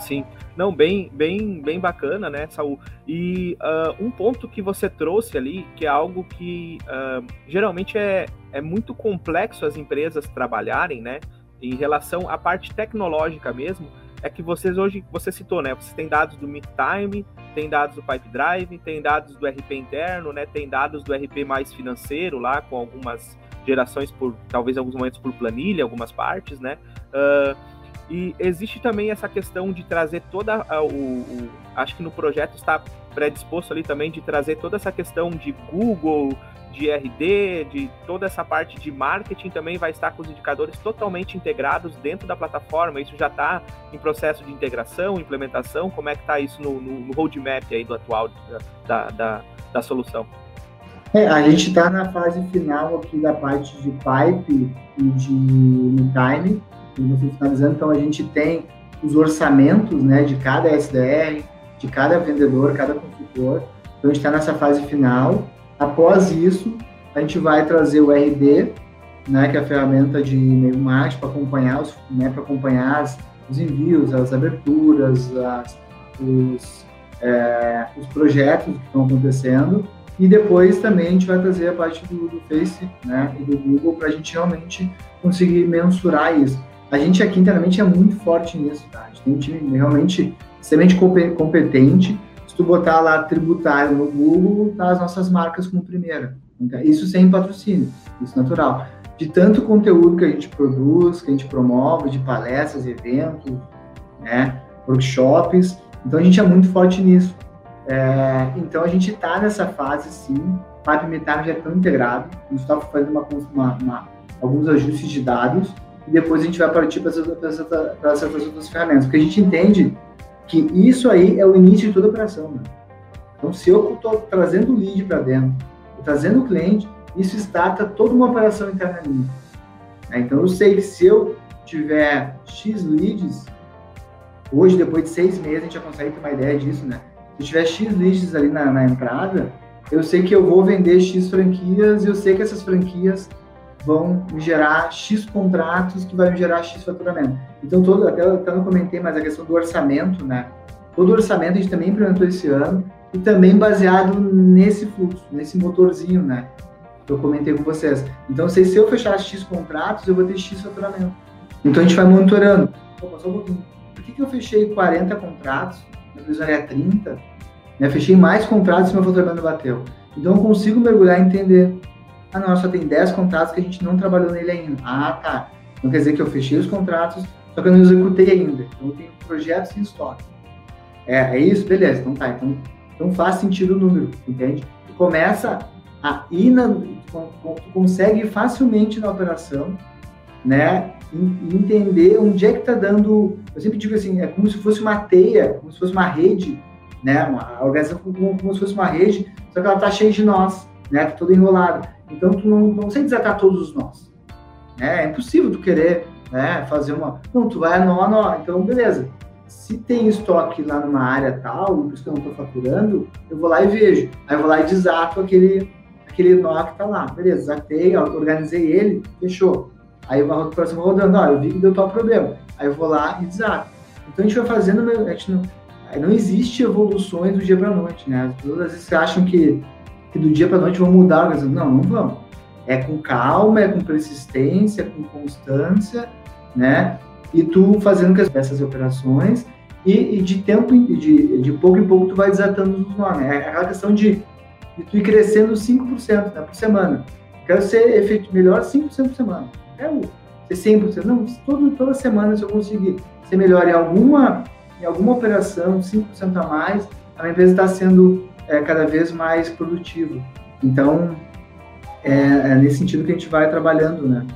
Sim. Não, bem, bem, bem bacana, né, Saul? E uh, um ponto que você trouxe ali, que é algo que uh, geralmente é, é muito complexo as empresas trabalharem, né, em relação à parte tecnológica mesmo, é que vocês hoje, você citou, né? Você tem dados do Time, tem dados do Pipe Drive, tem dados do RP interno, né? Tem dados do RP mais financeiro lá, com algumas gerações por, talvez alguns momentos por planilha, algumas partes, né? Uh, e existe também essa questão de trazer toda a, o, o, acho que no projeto está predisposto ali também de trazer toda essa questão de Google, de RD, de toda essa parte de marketing também vai estar com os indicadores totalmente integrados dentro da plataforma. Isso já está em processo de integração, implementação. Como é que está isso no, no, no, roadmap aí do atual da, da, da solução? É, a gente está na fase final aqui da parte de pipe e de time, finalizando. Então a gente tem os orçamentos, né, de cada SDR, de cada vendedor, cada consultor. Então a gente está nessa fase final Após isso, a gente vai trazer o RD, né, que é a ferramenta de e-mail marketing para acompanhar os, né, para acompanhar as, os envios, as aberturas, as, os, é, os projetos que estão acontecendo. E depois também a gente vai trazer a parte do, do Face né, e do Google para a gente realmente conseguir mensurar isso. A gente aqui internamente é muito forte nisso, tá? A gente tem um time realmente extremamente competente tu botar lá tributário no Google, tá as nossas marcas como primeira. Isso sem patrocínio, isso natural. De tanto conteúdo que a gente produz, que a gente promove, de palestras, eventos, né, workshops. Então a gente é muito forte nisso. É, então a gente está nessa fase sim. Pipe Metar já é tão integrado. A gente está fazendo uma, uma, uma, alguns ajustes de dados e depois a gente vai partir para essas, outras ferramentas. Porque a gente entende que isso aí é o início de toda a operação. Né? Então, se eu estou trazendo o lead para dentro, trazendo o cliente, isso starta toda uma operação interna minha. Né? Então, eu sei que se eu tiver X leads, hoje, depois de seis meses, a gente já consegue ter uma ideia disso, né? Se eu tiver X leads ali na, na entrada, eu sei que eu vou vender X franquias e eu sei que essas franquias vão gerar X contratos que vai gerar X faturamento. Então, todo, até, até não comentei, mas a questão do orçamento, né? Todo orçamento a gente também implementou esse ano e também baseado nesse fluxo, nesse motorzinho, né? Que eu comentei com vocês. Então, se, se eu fechar X contratos, eu vou ter X faturamento. Então, a gente vai monitorando. Opa, só um pouquinho. Por que, que eu fechei 40 contratos? Minha previsão é 30. Né? Fechei mais contratos e meu faturamento bateu. Então, eu consigo mergulhar e entender. Ah, não, só tem 10 contratos que a gente não trabalhou nele ainda. Ah, tá. Então, quer dizer que eu fechei os contratos, só que eu não executei ainda. Então, eu tenho projetos em estoque. É, é isso? Beleza. Então, tá. Então, então faz sentido o número, entende? Tu começa a ir na, tu consegue facilmente na operação, né? Entender onde é que está dando. Eu sempre digo assim, é como se fosse uma teia, como se fosse uma rede, né? Uma organização como, como se fosse uma rede, só que ela está cheia de nós, né? Tá toda enrolada. Então tu não, não consegue desatar todos os nós. Né? É impossível tu querer né, fazer uma. Não, tu vai a nó a nó. Então, beleza se tem estoque lá numa área tal, por isso que eu não estou faturando, eu vou lá e vejo. Aí eu vou lá e desato aquele, aquele nó que está lá. Beleza, desatei, organizei ele, fechou. Aí vou próximo rodando, ó, eu vi que deu tal problema. Aí eu vou lá e desato. Então a gente vai fazendo, a gente não, não existe evoluções do dia para noite, né? As pessoas às vezes acham que, que do dia para noite vão mudar a organização. Não, não vão. É com calma, é com persistência, com constância, né? e tu fazendo essas operações e, e de tempo, de, de pouco em pouco tu vai desatando os nomes. É aquela questão de, de tu ir crescendo 5% né, por semana. Quero ser efeito melhor 5% por semana. Quero ser 100%. Não, todo, toda semana se eu conseguir ser melhor em alguma, em alguma operação, 5% a mais, a minha empresa está sendo é, cada vez mais produtiva. Então, é, é nesse sentido que a gente vai trabalhando, né?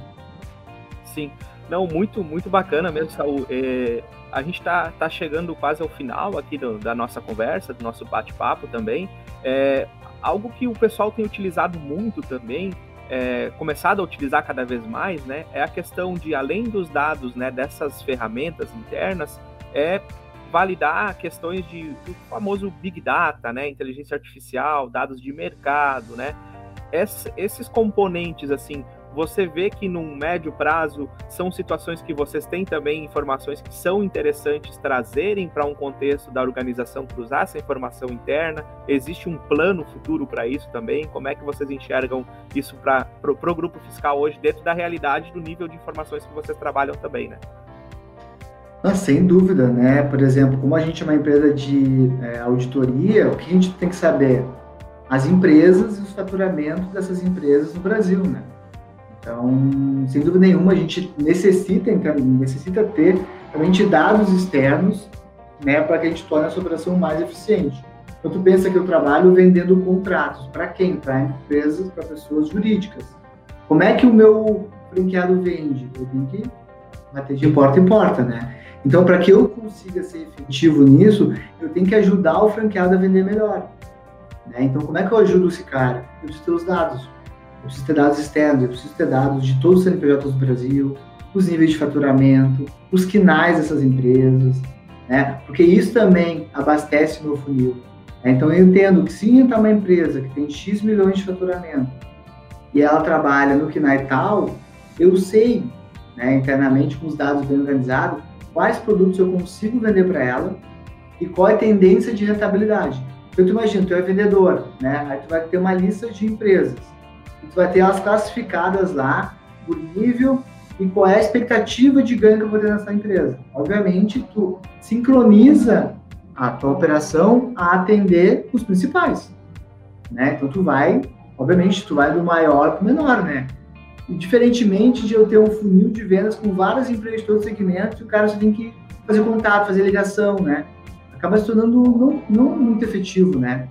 Sim. Não, muito, muito bacana mesmo, Saul. É, a gente está tá chegando quase ao final aqui do, da nossa conversa, do nosso bate-papo também. É, algo que o pessoal tem utilizado muito também, é, começado a utilizar cada vez mais, né, é a questão de, além dos dados, né, dessas ferramentas internas, é validar questões de, do famoso Big Data, né, inteligência artificial, dados de mercado, né, esses componentes, assim, você vê que num médio prazo são situações que vocês têm também informações que são interessantes trazerem para um contexto da organização, cruzar essa informação interna? Existe um plano futuro para isso também? Como é que vocês enxergam isso para o grupo fiscal hoje, dentro da realidade do nível de informações que vocês trabalham também, né? Ah, sem dúvida, né? Por exemplo, como a gente é uma empresa de é, auditoria, o que a gente tem que saber? As empresas e os faturamentos dessas empresas no Brasil, né? Então, sem dúvida nenhuma, a gente necessita, necessita ter realmente dados externos né, para que a gente torne essa operação mais eficiente. Então, tu pensa que eu trabalho vendendo contratos. Para quem? Para empresas, para pessoas jurídicas. Como é que o meu franqueado vende? Eu tenho que bater de porta em porta, né? Então, para que eu consiga ser efetivo nisso, eu tenho que ajudar o franqueado a vender melhor. Né? Então, como é que eu ajudo esse cara? Eu preciso ter os dados eu preciso ter dados externos, eu preciso ter dados de todos os CNPJs do Brasil, os níveis de faturamento, os quinais dessas empresas, né? Porque isso também abastece o meu funil. Né? Então eu entendo que se entrar uma empresa que tem X milhões de faturamento e ela trabalha no KINAI tal, eu sei, né, internamente com os dados bem organizados, quais produtos eu consigo vender para ela e qual é a tendência de rentabilidade. Então tu imagina, tu é vendedor, né? Aí tu vai ter uma lista de empresas tu vai ter elas classificadas lá por nível e qual é a expectativa de ganho que eu vou ter nessa empresa. Obviamente, tu sincroniza a tua operação a atender os principais. Né? Então, tu vai obviamente, tu vai do maior para o menor, né? Diferentemente de eu ter um funil de vendas com várias empresas de todos os segmentos, o cara só tem que fazer contato, fazer ligação, né? Acaba se tornando não, não muito efetivo, né?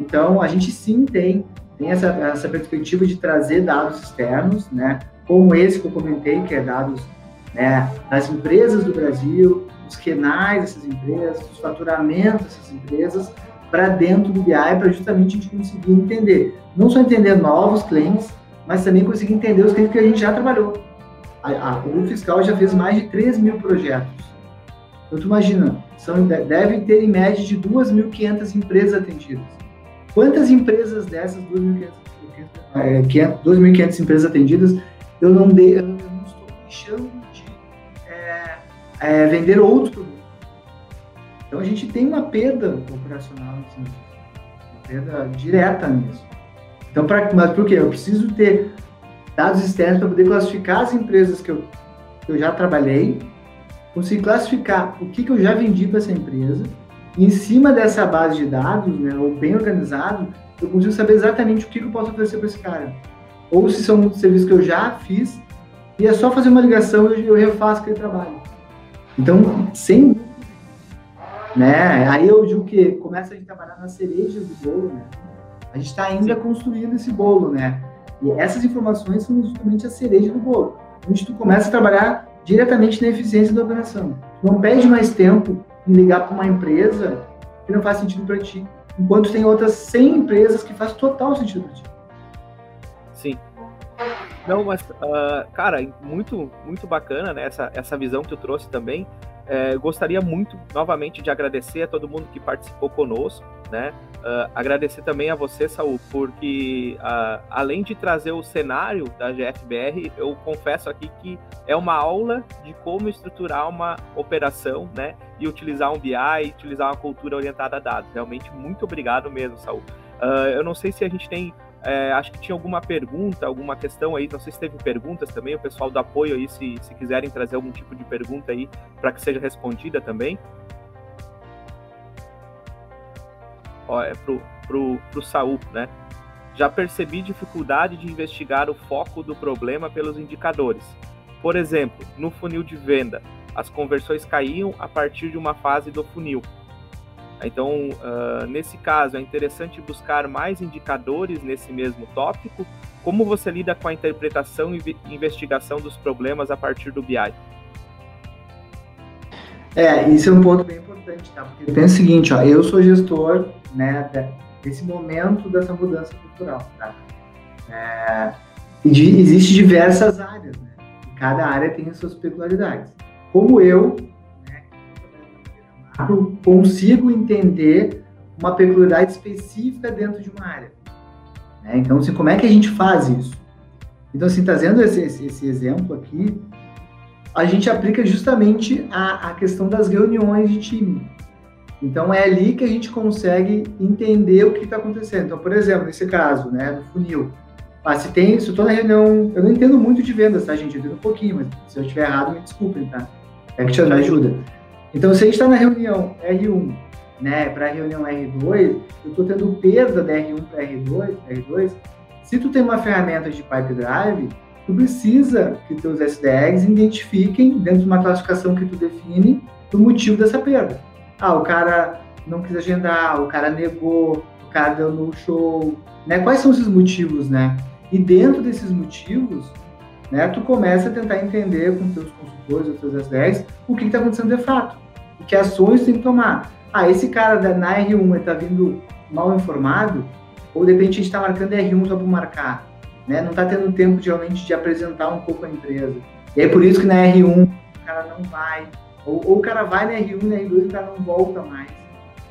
Então, a gente sim tem, tem essa, essa perspectiva de trazer dados externos, né? Como esse que eu comentei, que é dados né, das empresas do Brasil, os renais dessas empresas, os faturamentos dessas empresas, para dentro do BI, para justamente a gente conseguir entender. Não só entender novos clientes, mas também conseguir entender os clientes que a gente já trabalhou. A, a, o fiscal já fez mais de 3 mil projetos. Então, tu imagina, são, devem ter em média de 2.500 empresas atendidas. Quantas empresas dessas 2.500 é, 2.500 empresas atendidas eu não, de, eu não estou deixando de é, é, vender outros produtos? Então a gente tem uma perda operacional, assim, uma perda direta nisso. Então, pra, mas por quê? Eu preciso ter dados externos para poder classificar as empresas que eu, que eu já trabalhei, conseguir classificar o que, que eu já vendi para essa empresa, e em cima dessa base de dados, né, ou bem organizado, eu consigo saber exatamente o que, que eu posso oferecer para esse cara. Ou se são serviços que eu já fiz, e é só fazer uma ligação e eu refaço aquele trabalho. Então, sem né? Aí eu digo que começa a gente trabalhar na cereja do bolo, né? A gente está ainda construindo esse bolo, né? E essas informações são justamente a cereja do bolo. Onde tu começa a trabalhar diretamente na eficiência da operação. Não perde mais tempo em ligar para uma empresa que não faz sentido para ti, enquanto tem outras 100 empresas que faz total sentido para ti. Sim. Não, mas, uh, cara, muito, muito bacana, né? Essa, essa visão que tu trouxe também. É, gostaria muito, novamente, de agradecer a todo mundo que participou conosco, né? Uh, agradecer também a você, Saul, porque uh, além de trazer o cenário da GFBR, eu confesso aqui que é uma aula de como estruturar uma operação, né? E utilizar um BI, utilizar uma cultura orientada a dados. Realmente, muito obrigado mesmo, Saul. Uh, eu não sei se a gente tem é, acho que tinha alguma pergunta, alguma questão aí, não sei se teve perguntas também, o pessoal do apoio aí, se, se quiserem trazer algum tipo de pergunta aí para que seja respondida também. Pro, pro, pro Saul, né? Já percebi dificuldade de investigar o foco do problema pelos indicadores. Por exemplo, no funil de venda, as conversões caíam a partir de uma fase do funil. Então, uh, nesse caso, é interessante buscar mais indicadores nesse mesmo tópico. Como você lida com a interpretação e investigação dos problemas a partir do BI? É, isso é um ponto bem importante, tá? Porque pensa o seguinte, ó, eu sou gestor, né, desse momento dessa mudança cultural, tá? É, de, existe diversas áreas, né? E cada área tem as suas peculiaridades. Como eu, consigo entender uma peculiaridade específica dentro de uma área. Né? Então, assim, como é que a gente faz isso? Então, assim, trazendo esse, esse, esse exemplo aqui, a gente aplica justamente a, a questão das reuniões de time. Então, é ali que a gente consegue entender o que está acontecendo. Então, por exemplo, nesse caso, né, do funil, ah, se tem, se eu estou na reunião, eu não entendo muito de vendas, tá, gente? Eu entendo um pouquinho, mas se eu estiver errado, me desculpem, tá? É que te ajuda. Então, se a gente está na reunião R1, né, para a reunião R2, eu estou tendo perda da R1 para R2, R2, se tu tem uma ferramenta de Pipe Drive, tu precisa que teus SDRs identifiquem, dentro de uma classificação que tu define, o motivo dessa perda. Ah, o cara não quis agendar, o cara negou, o cara deu no show, né? Quais são esses motivos, né? E dentro desses motivos, né, tu começa a tentar entender com teus consultores, os teus SDRs, o que está acontecendo de fato. E que ações tem que tomar. Ah, esse cara da, na R1 está vindo mal informado, ou de repente a gente está marcando R1 só para marcar. Né? Não está tendo tempo, geralmente, de apresentar um pouco a empresa. E é por isso que na R1 o cara não vai. Ou, ou o cara vai na R1 e na R2 o cara não volta mais.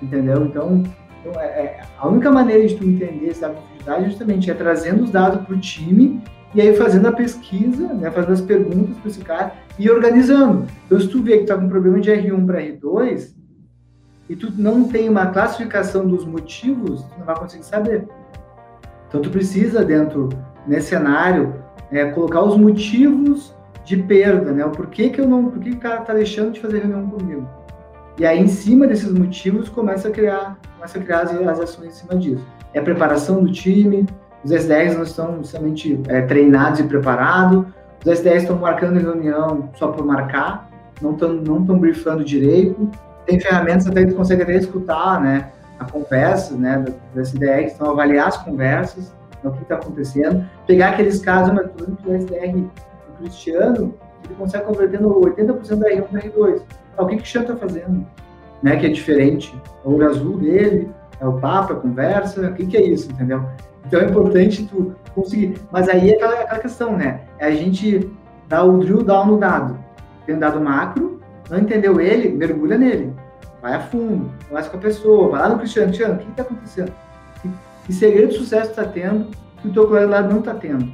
Entendeu? Então, então é, é, a única maneira de tu entender essa é justamente é trazendo os dados para o time e aí fazendo a pesquisa, né, fazendo as perguntas para esse cara e organizando. Então, se tu vê que está com problema de R1 para R2 e tu não tem uma classificação dos motivos, tu não vai conseguir saber. Então, tu precisa, dentro, nesse cenário, é, colocar os motivos de perda, né? O porquê que eu não, por que o cara está deixando de fazer reunião comigo? E aí, em cima desses motivos, começa a criar, começa a criar as, as ações em cima disso. É a preparação do time, os SDRs não estão somente é, treinados e preparados, os SDRs estão marcando reunião só por marcar, não estão não tão briefando direito, tem ferramentas até que consegue até escutar, né, a conversa, né, das SDRs, então avaliar as conversas, né, o que está acontecendo, pegar aqueles casos, mas que o SDR, o Cristiano, ele consegue convertendo 80% da R1 para R2. Ah, o que, que o Cristiano está fazendo? Né, que é diferente, é o olho azul dele, é o papo, a conversa, o que, que é isso, entendeu? Então é importante tu conseguir. Mas aí é aquela, aquela questão, né? É a gente dar o drill down no dado. Tem um dado macro, não entendeu ele, mergulha nele. Vai a fundo, conversa com a pessoa, vai lá no Cristiano, Cristiano, o que está acontecendo? Que, segredo de sucesso está tendo que o teu colega lá não está tendo?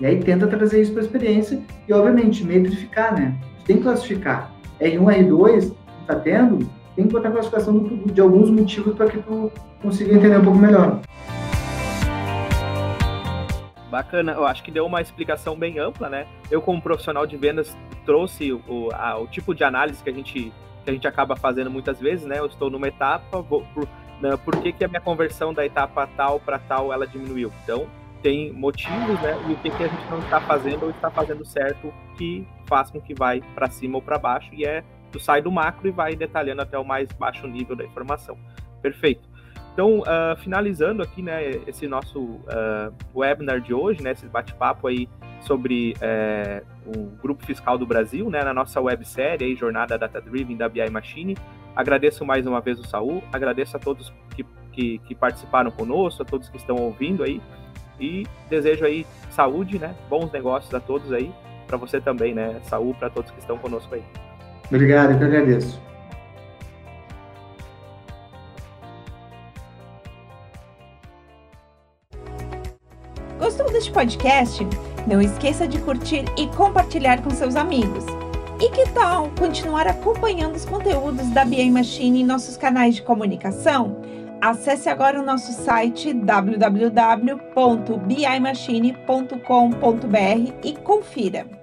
E aí tenta trazer isso para a experiência e, obviamente, metrificar, né? tem que classificar. R1, R2, está tendo, tem que botar a classificação do, de alguns motivos para que tu consiga entender um pouco melhor. Bacana, eu acho que deu uma explicação bem ampla, né? Eu, como profissional de vendas, trouxe o, a, o tipo de análise que a gente que a gente acaba fazendo muitas vezes, né? Eu estou numa etapa, vou, né, por que, que a minha conversão da etapa tal para tal ela diminuiu? Então, tem motivos, né? E o que, que a gente não está fazendo ou está fazendo certo que faz com que vai para cima ou para baixo e é tu sai do macro e vai detalhando até o mais baixo nível da informação. Perfeito. Então, uh, finalizando aqui, né, esse nosso uh, webinar de hoje, né, esse bate-papo aí sobre uh, o Grupo Fiscal do Brasil, né, na nossa websérie aí, Jornada Data Driven da BI Machine. Agradeço mais uma vez o Saul, agradeço a todos que, que, que participaram conosco, a todos que estão ouvindo aí, e desejo aí saúde, né, bons negócios a todos aí, para você também, né, saúde para todos que estão conosco aí. Obrigado, eu que agradeço. Gostou deste podcast? Não esqueça de curtir e compartilhar com seus amigos. E que tal continuar acompanhando os conteúdos da BI Machine em nossos canais de comunicação? Acesse agora o nosso site www.bimachine.com.br e confira.